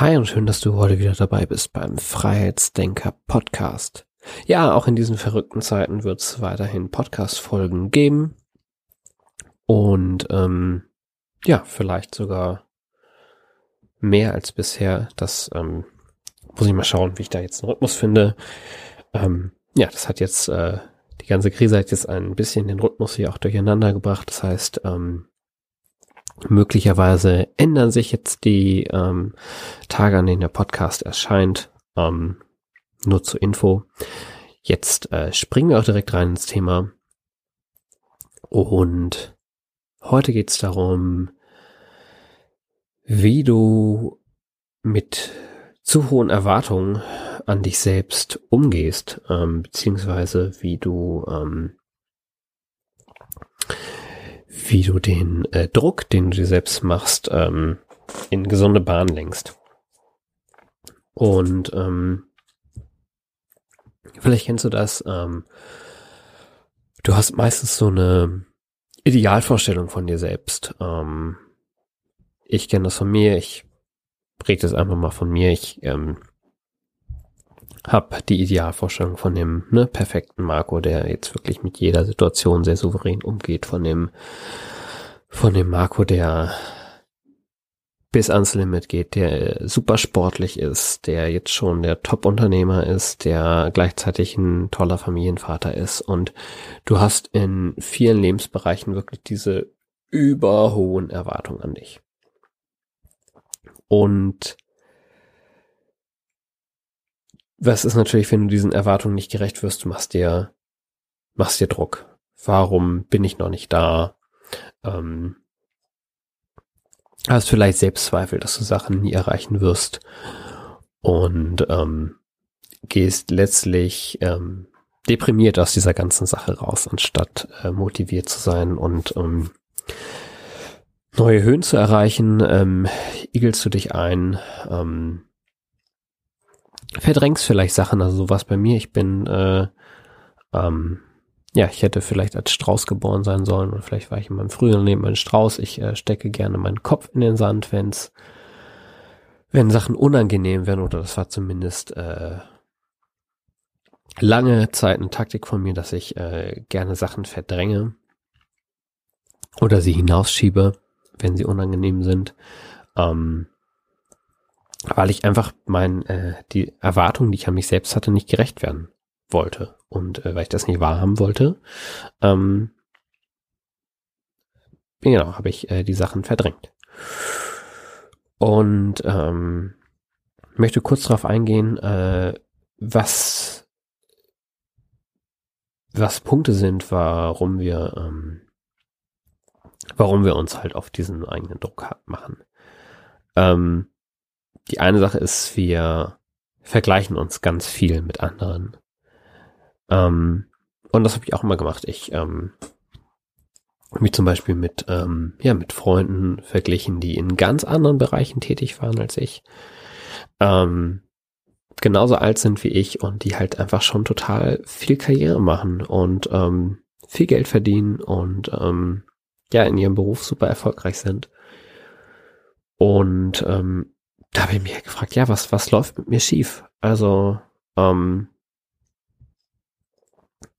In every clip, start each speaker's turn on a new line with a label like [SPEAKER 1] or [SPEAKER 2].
[SPEAKER 1] Hi und schön, dass du heute wieder dabei bist beim Freiheitsdenker Podcast. Ja, auch in diesen verrückten Zeiten wird es weiterhin Podcast-Folgen geben. Und ähm, ja, vielleicht sogar mehr als bisher. Das ähm, muss ich mal schauen, wie ich da jetzt einen Rhythmus finde. Ähm, ja, das hat jetzt, äh, die ganze Krise hat jetzt ein bisschen den Rhythmus hier auch durcheinander gebracht. Das heißt, ähm, Möglicherweise ändern sich jetzt die ähm, Tage, an denen der Podcast erscheint. Ähm, nur zur Info. Jetzt äh, springen wir auch direkt rein ins Thema. Und heute geht es darum, wie du mit zu hohen Erwartungen an dich selbst umgehst, ähm, beziehungsweise wie du ähm, wie du den äh, Druck, den du dir selbst machst, ähm, in gesunde Bahn lenkst. Und ähm, vielleicht kennst du das, ähm, du hast meistens so eine Idealvorstellung von dir selbst. Ähm, ich kenne das von mir, ich rede das einfach mal von mir. Ich ähm, habe die Idealvorstellung von dem ne, perfekten Marco, der jetzt wirklich mit jeder Situation sehr souverän umgeht, von dem, von dem Marco, der bis ans Limit geht, der super sportlich ist, der jetzt schon der Top-Unternehmer ist, der gleichzeitig ein toller Familienvater ist und du hast in vielen Lebensbereichen wirklich diese überhohen Erwartungen an dich. Und was ist natürlich, wenn du diesen Erwartungen nicht gerecht wirst, du machst dir, machst dir Druck. Warum bin ich noch nicht da? Ähm, hast vielleicht Selbstzweifel, dass du Sachen nie erreichen wirst und ähm, gehst letztlich ähm, deprimiert aus dieser ganzen Sache raus, anstatt äh, motiviert zu sein und ähm, neue Höhen zu erreichen, ähm, igelst du dich ein, ähm, verdrängst vielleicht Sachen, also sowas bei mir. Ich bin, äh, ähm, ja, ich hätte vielleicht als Strauß geboren sein sollen und vielleicht war ich in meinem früheren Leben ein Strauß. Ich äh, stecke gerne meinen Kopf in den Sand, wenn's, wenn Sachen unangenehm werden oder das war zumindest äh, lange Zeit eine Taktik von mir, dass ich äh, gerne Sachen verdränge oder sie hinausschiebe, wenn sie unangenehm sind. Ähm, weil ich einfach mein äh, die Erwartungen, die ich an mich selbst hatte, nicht gerecht werden wollte und äh, weil ich das nicht wahrhaben wollte, ähm, genau, habe ich äh, die Sachen verdrängt. Und ähm, möchte kurz darauf eingehen, äh, was was Punkte sind, warum wir ähm, warum wir uns halt auf diesen eigenen Druck machen. Ähm, die eine Sache ist, wir vergleichen uns ganz viel mit anderen. Ähm, und das habe ich auch immer gemacht. Ich ähm, mich zum Beispiel mit ähm, ja mit Freunden verglichen, die in ganz anderen Bereichen tätig waren als ich, ähm, genauso alt sind wie ich und die halt einfach schon total viel Karriere machen und ähm, viel Geld verdienen und ähm, ja in ihrem Beruf super erfolgreich sind. Und ähm, da habe ich mich gefragt, ja, was, was läuft mit mir schief? Also, ähm,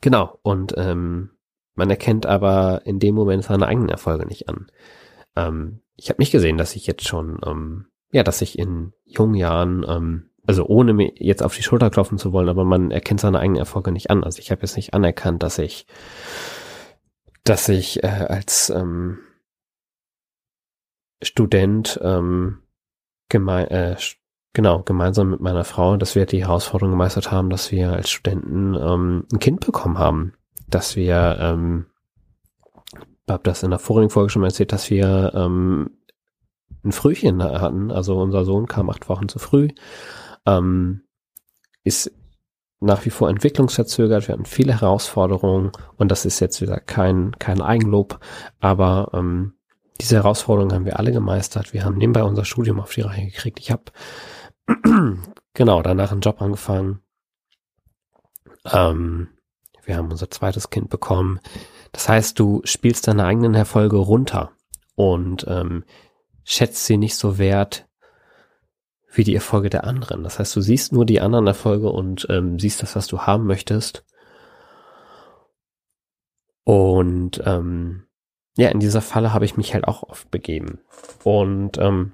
[SPEAKER 1] genau, und ähm, man erkennt aber in dem Moment seine eigenen Erfolge nicht an. Ähm, ich habe nicht gesehen, dass ich jetzt schon, ähm, ja, dass ich in jungen Jahren, ähm, also ohne mir jetzt auf die Schulter klopfen zu wollen, aber man erkennt seine eigenen Erfolge nicht an. Also ich habe jetzt nicht anerkannt, dass ich, dass ich äh, als ähm, Student ähm, geme äh, genau, gemeinsam mit meiner Frau, dass wir die Herausforderung gemeistert haben, dass wir als Studenten ähm, ein Kind bekommen haben. Dass wir, ähm, habe das in der vorigen Folge schon mal erzählt, dass wir ähm, ein Frühchen hatten. Also unser Sohn kam acht Wochen zu früh. ähm, ist nach wie vor entwicklungsverzögert. Wir hatten viele Herausforderungen und das ist jetzt wieder kein, kein Eigenlob, aber ähm, diese Herausforderungen haben wir alle gemeistert. Wir haben nebenbei unser Studium auf die Reihe gekriegt. Ich habe genau danach einen Job angefangen. Ähm, wir haben unser zweites Kind bekommen. Das heißt, du spielst deine eigenen Erfolge runter und ähm, schätzt sie nicht so wert wie die Erfolge der anderen. Das heißt, du siehst nur die anderen Erfolge und ähm, siehst das, was du haben möchtest. Und ähm, ja, in dieser Falle habe ich mich halt auch oft begeben. Und ähm,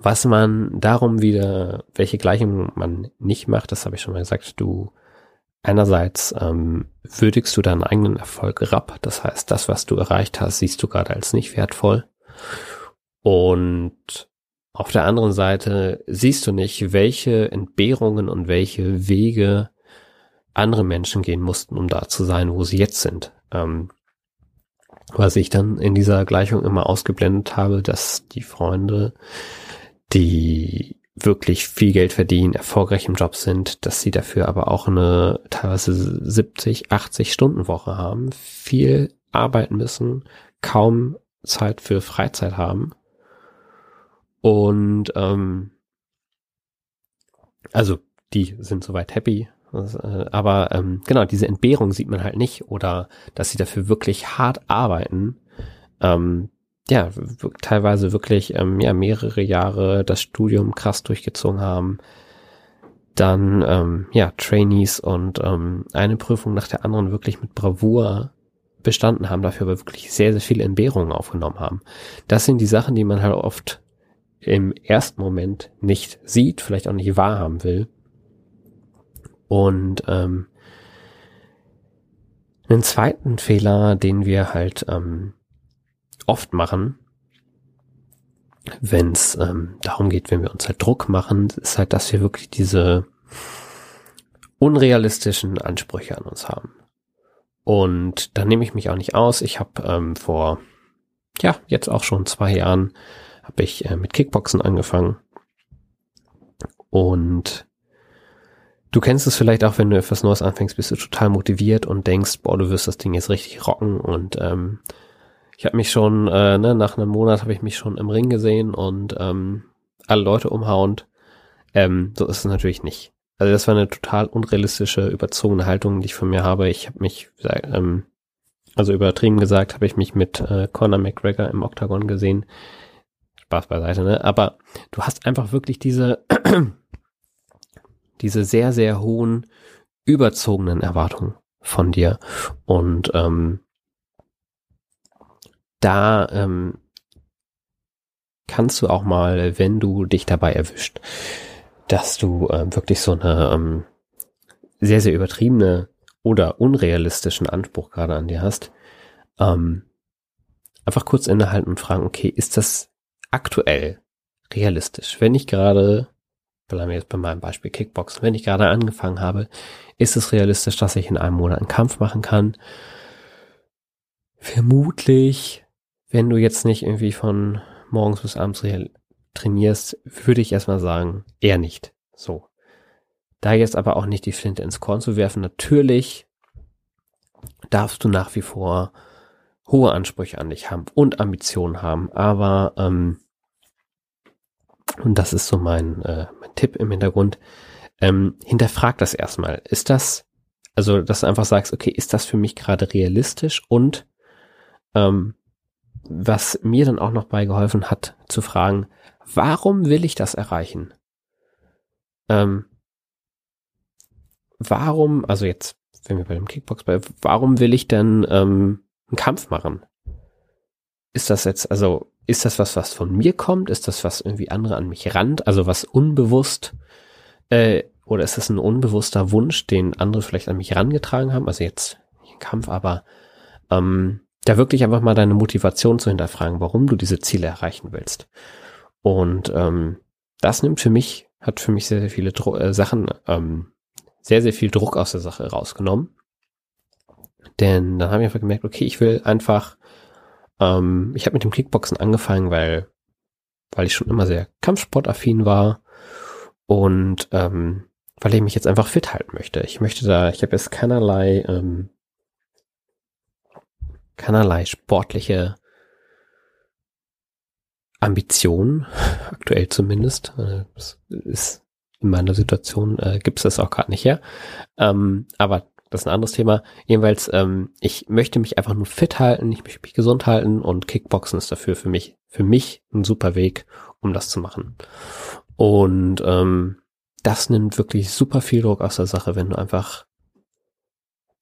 [SPEAKER 1] was man darum wieder, welche Gleichung man nicht macht, das habe ich schon mal gesagt, du einerseits ähm, würdigst du deinen eigenen Erfolg rab, das heißt, das, was du erreicht hast, siehst du gerade als nicht wertvoll. Und auf der anderen Seite siehst du nicht, welche Entbehrungen und welche Wege andere Menschen gehen mussten, um da zu sein, wo sie jetzt sind. Ähm, was ich dann in dieser Gleichung immer ausgeblendet habe, dass die Freunde, die wirklich viel Geld verdienen, erfolgreich im Job sind, dass sie dafür aber auch eine teilweise 70, 80 Stunden Woche haben, viel arbeiten müssen, kaum Zeit für Freizeit haben und ähm, also die sind soweit happy. Äh, aber ähm, genau, diese Entbehrung sieht man halt nicht oder dass sie dafür wirklich hart arbeiten. Ähm, ja, teilweise wirklich ähm, ja mehrere Jahre das Studium krass durchgezogen haben. Dann ähm, ja Trainees und ähm, eine Prüfung nach der anderen wirklich mit Bravour bestanden haben, dafür aber wirklich sehr, sehr viele Entbehrungen aufgenommen haben. Das sind die Sachen, die man halt oft im ersten Moment nicht sieht, vielleicht auch nicht wahrhaben will. Und ähm, einen zweiten Fehler, den wir halt ähm, oft machen, wenn es ähm, darum geht, wenn wir uns halt Druck machen, ist halt, dass wir wirklich diese unrealistischen Ansprüche an uns haben. Und da nehme ich mich auch nicht aus. Ich habe ähm, vor, ja, jetzt auch schon zwei Jahren habe ich äh, mit Kickboxen angefangen. Und du kennst es vielleicht auch, wenn du etwas Neues anfängst, bist du total motiviert und denkst, boah, du wirst das Ding jetzt richtig rocken. Und ähm, ich habe mich schon, äh, ne, nach einem Monat habe ich mich schon im Ring gesehen und ähm, alle Leute umhauend. Ähm, so ist es natürlich nicht. Also das war eine total unrealistische, überzogene Haltung, die ich von mir habe. Ich habe mich, ähm, also übertrieben gesagt, habe ich mich mit äh, Conor McGregor im Octagon gesehen, Spaß beiseite, ne? Aber du hast einfach wirklich diese, diese sehr, sehr hohen, überzogenen Erwartungen von dir. Und ähm, da ähm, kannst du auch mal, wenn du dich dabei erwischt, dass du ähm, wirklich so eine ähm, sehr, sehr übertriebene oder unrealistischen Anspruch gerade an dir hast, ähm, einfach kurz innehalten und fragen, okay, ist das aktuell realistisch. Wenn ich gerade, bleiben wir jetzt bei meinem Beispiel Kickboxen, wenn ich gerade angefangen habe, ist es realistisch, dass ich in einem Monat einen Kampf machen kann. Vermutlich, wenn du jetzt nicht irgendwie von morgens bis abends trainierst, würde ich erstmal sagen, eher nicht. So. Da jetzt aber auch nicht die Flinte ins Korn zu werfen, natürlich darfst du nach wie vor hohe Ansprüche an dich haben und Ambitionen haben, aber ähm, und das ist so mein, äh, mein Tipp im Hintergrund, ähm, hinterfrag das erstmal. Ist das, also dass du einfach sagst, okay, ist das für mich gerade realistisch und ähm, was mir dann auch noch beigeholfen hat, zu fragen, warum will ich das erreichen? Ähm, warum, also jetzt, wenn wir bei dem Kickbox bei, warum will ich denn ähm, einen Kampf machen? Ist das jetzt, also ist das was, was von mir kommt? Ist das was irgendwie andere an mich rannt? Also was unbewusst, äh, oder ist das ein unbewusster Wunsch, den andere vielleicht an mich rangetragen haben? Also jetzt Kampf, aber ähm, da wirklich einfach mal deine Motivation zu hinterfragen, warum du diese Ziele erreichen willst. Und ähm, das nimmt für mich, hat für mich sehr, sehr viele Dro äh, Sachen, ähm, sehr, sehr viel Druck aus der Sache rausgenommen. Denn dann habe ich einfach gemerkt, okay, ich will einfach ähm, ich habe mit dem Kickboxen angefangen, weil, weil ich schon immer sehr kampfsportaffin war Und ähm, weil ich mich jetzt einfach fit halten möchte. Ich möchte da, ich habe jetzt keinerlei, ähm, keinerlei sportliche Ambition, aktuell zumindest. Äh, das ist in meiner Situation äh, gibt es das auch gerade nicht her. Ähm, aber das ist ein anderes Thema. Jedenfalls, ähm, ich möchte mich einfach nur fit halten, ich möchte mich gesund halten und Kickboxen ist dafür für mich, für mich ein super Weg, um das zu machen. Und ähm, das nimmt wirklich super viel Druck aus der Sache, wenn du einfach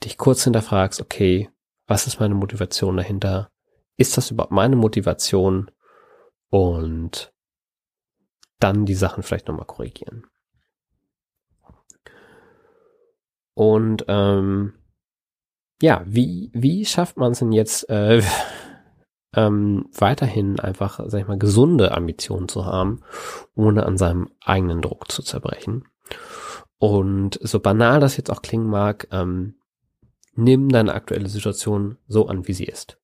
[SPEAKER 1] dich kurz hinterfragst, okay, was ist meine Motivation dahinter? Ist das überhaupt meine Motivation? Und dann die Sachen vielleicht nochmal korrigieren. Und ähm, ja, wie, wie schafft man es denn jetzt äh, ähm, weiterhin einfach, sag ich mal, gesunde Ambitionen zu haben, ohne an seinem eigenen Druck zu zerbrechen? Und so banal das jetzt auch klingen mag, ähm, nimm deine aktuelle Situation so an, wie sie ist.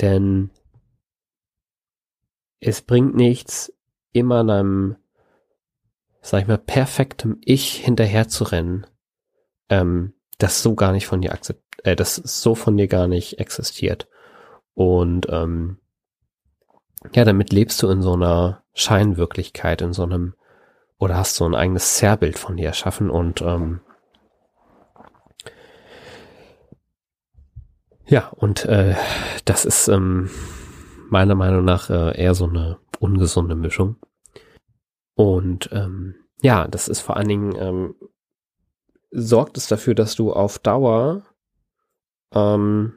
[SPEAKER 1] Denn es bringt nichts, immer deinem, sag ich mal, perfektem Ich hinterher zu rennen, ähm, das so gar nicht von dir akzept, äh, das so von dir gar nicht existiert. Und ähm, ja, damit lebst du in so einer Scheinwirklichkeit, in so einem, oder hast so ein eigenes Zerrbild von dir erschaffen und ähm, ja, und äh, das ist ähm, meiner Meinung nach äh, eher so eine ungesunde Mischung. Und ähm, ja, das ist vor allen Dingen ähm, sorgt es dafür, dass du auf Dauer ähm,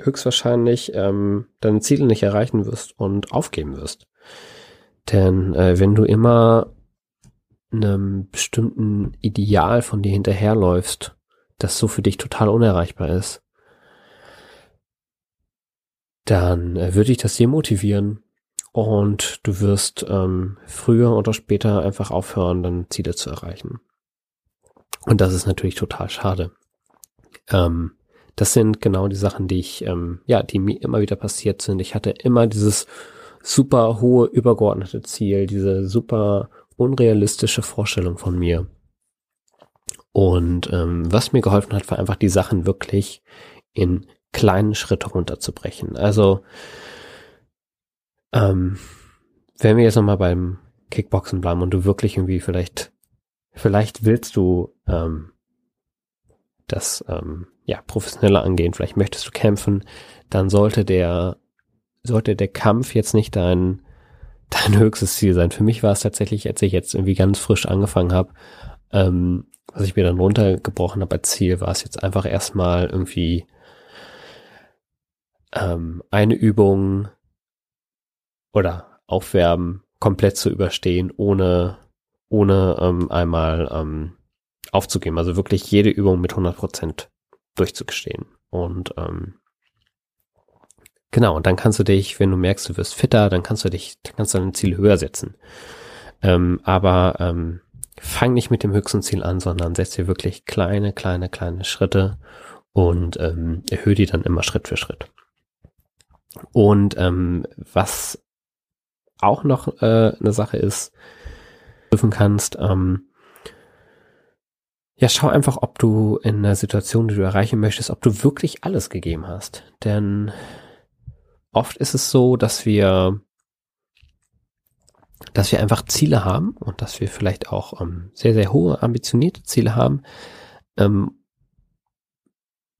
[SPEAKER 1] höchstwahrscheinlich ähm, deine Ziele nicht erreichen wirst und aufgeben wirst. Denn äh, wenn du immer einem bestimmten Ideal von dir hinterherläufst, das so für dich total unerreichbar ist, dann äh, würde ich das demotivieren und du wirst ähm, früher oder später einfach aufhören, dann Ziele zu erreichen. Und das ist natürlich total schade. Ähm, das sind genau die Sachen, die ich, ähm, ja, die mir immer wieder passiert sind. Ich hatte immer dieses super hohe übergeordnete Ziel, diese super unrealistische Vorstellung von mir. Und ähm, was mir geholfen hat, war einfach die Sachen wirklich in kleinen Schritte runterzubrechen. Also, ähm, wenn wir jetzt nochmal beim Kickboxen bleiben und du wirklich irgendwie vielleicht, vielleicht willst du ähm, das ähm, ja professioneller angehen, vielleicht möchtest du kämpfen, dann sollte der sollte der Kampf jetzt nicht dein dein höchstes Ziel sein. Für mich war es tatsächlich, als ich jetzt irgendwie ganz frisch angefangen habe, ähm, was ich mir dann runtergebrochen habe als Ziel, war es jetzt einfach erstmal irgendwie ähm, eine Übung oder Aufwärmen komplett zu überstehen, ohne, ohne ähm, einmal ähm, aufzugeben. Also wirklich jede Übung mit 100 Prozent durchzugestehen. Und ähm, genau, und dann kannst du dich, wenn du merkst, du wirst fitter, dann kannst du dich, dann kannst du dein Ziel höher setzen. Ähm, aber ähm, fang nicht mit dem höchsten Ziel an, sondern setz dir wirklich kleine, kleine, kleine Schritte und ähm, erhöhe die dann immer Schritt für Schritt. Und ähm, was auch noch äh, eine Sache ist, prüfen kannst, ähm, ja, schau einfach, ob du in einer Situation, die du erreichen möchtest, ob du wirklich alles gegeben hast. Denn oft ist es so, dass wir, dass wir einfach Ziele haben und dass wir vielleicht auch ähm, sehr, sehr hohe, ambitionierte Ziele haben, ähm,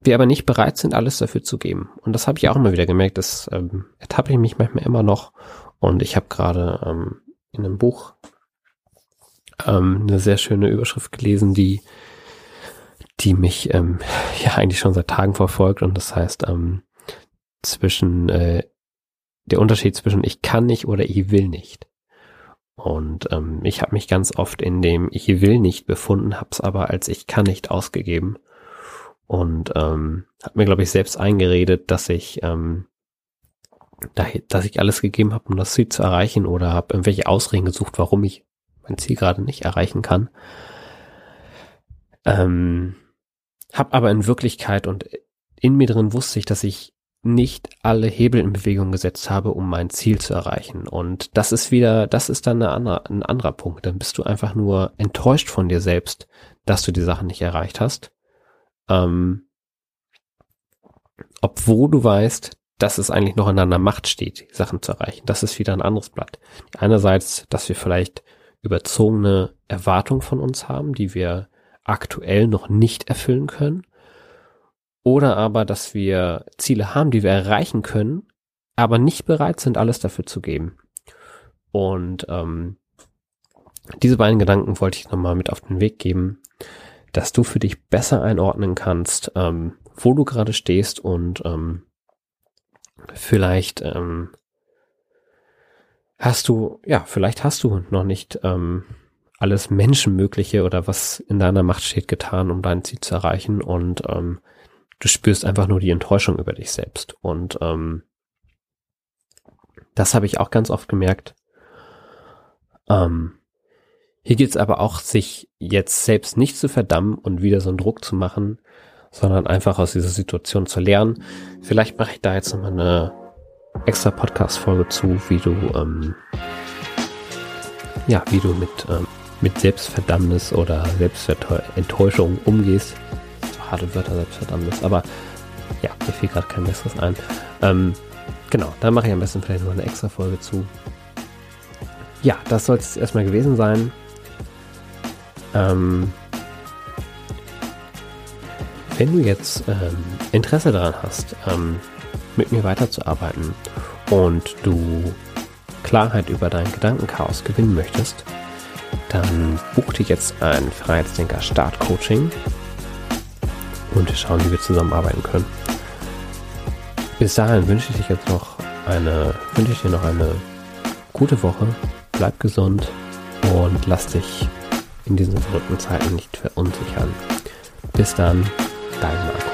[SPEAKER 1] wir aber nicht bereit sind, alles dafür zu geben. Und das habe ich auch immer wieder gemerkt, das ähm, ertappe ich mich manchmal immer noch. Und ich habe gerade ähm, in einem Buch ähm, eine sehr schöne Überschrift gelesen, die, die mich ähm, ja eigentlich schon seit Tagen verfolgt. Und das heißt, ähm, zwischen äh, der Unterschied zwischen ich kann nicht oder ich will nicht. Und ähm, ich habe mich ganz oft in dem ich will nicht befunden, habe es aber als ich kann nicht ausgegeben und ähm, habe mir, glaube ich, selbst eingeredet, dass ich, ähm, da, dass ich alles gegeben habe, um das Ziel zu erreichen oder habe irgendwelche Ausreden gesucht, warum ich mein Ziel gerade nicht erreichen kann. Ähm, hab aber in Wirklichkeit und in mir drin wusste ich, dass ich nicht alle Hebel in Bewegung gesetzt habe, um mein Ziel zu erreichen. Und das ist wieder, das ist dann andere, ein anderer Punkt. Dann bist du einfach nur enttäuscht von dir selbst, dass du die Sachen nicht erreicht hast. Ähm, obwohl du weißt, dass es eigentlich noch in deiner Macht steht, Sachen zu erreichen. Das ist wieder ein anderes Blatt. Einerseits, dass wir vielleicht überzogene Erwartungen von uns haben, die wir aktuell noch nicht erfüllen können. Oder aber, dass wir Ziele haben, die wir erreichen können, aber nicht bereit sind, alles dafür zu geben. Und ähm, diese beiden Gedanken wollte ich nochmal mit auf den Weg geben, dass du für dich besser einordnen kannst, ähm, wo du gerade stehst und ähm, vielleicht ähm, hast du, ja, vielleicht hast du noch nicht ähm, alles Menschenmögliche oder was in deiner Macht steht getan, um dein Ziel zu erreichen und ähm, du spürst einfach nur die Enttäuschung über dich selbst. Und ähm, das habe ich auch ganz oft gemerkt. Ähm, hier geht es aber auch, sich jetzt selbst nicht zu verdammen und wieder so einen Druck zu machen, sondern einfach aus dieser Situation zu lernen. Vielleicht mache ich da jetzt nochmal eine extra Podcast-Folge zu, wie du, ähm, ja, wie du mit, ähm, mit Selbstverdammnis oder Selbstenttäuschung umgehst. So harte Wörter, Selbstverdammnis, aber ja, mir fiel gerade kein besseres ein. Ähm, genau, da mache ich am besten vielleicht noch eine extra Folge zu. Ja, das soll es erstmal gewesen sein. Ähm, wenn du jetzt ähm, Interesse daran hast, ähm, mit mir weiterzuarbeiten und du Klarheit über dein Gedankenchaos gewinnen möchtest, dann buch dir jetzt ein Freiheitsdenker Start Coaching und wir schauen, wie wir zusammenarbeiten können. Bis dahin wünsche ich dich jetzt noch eine, wünsche ich dir noch eine gute Woche. Bleib gesund und lass dich in diesen verrückten Zeiten nicht verunsichern. Bis dann, dein Marco.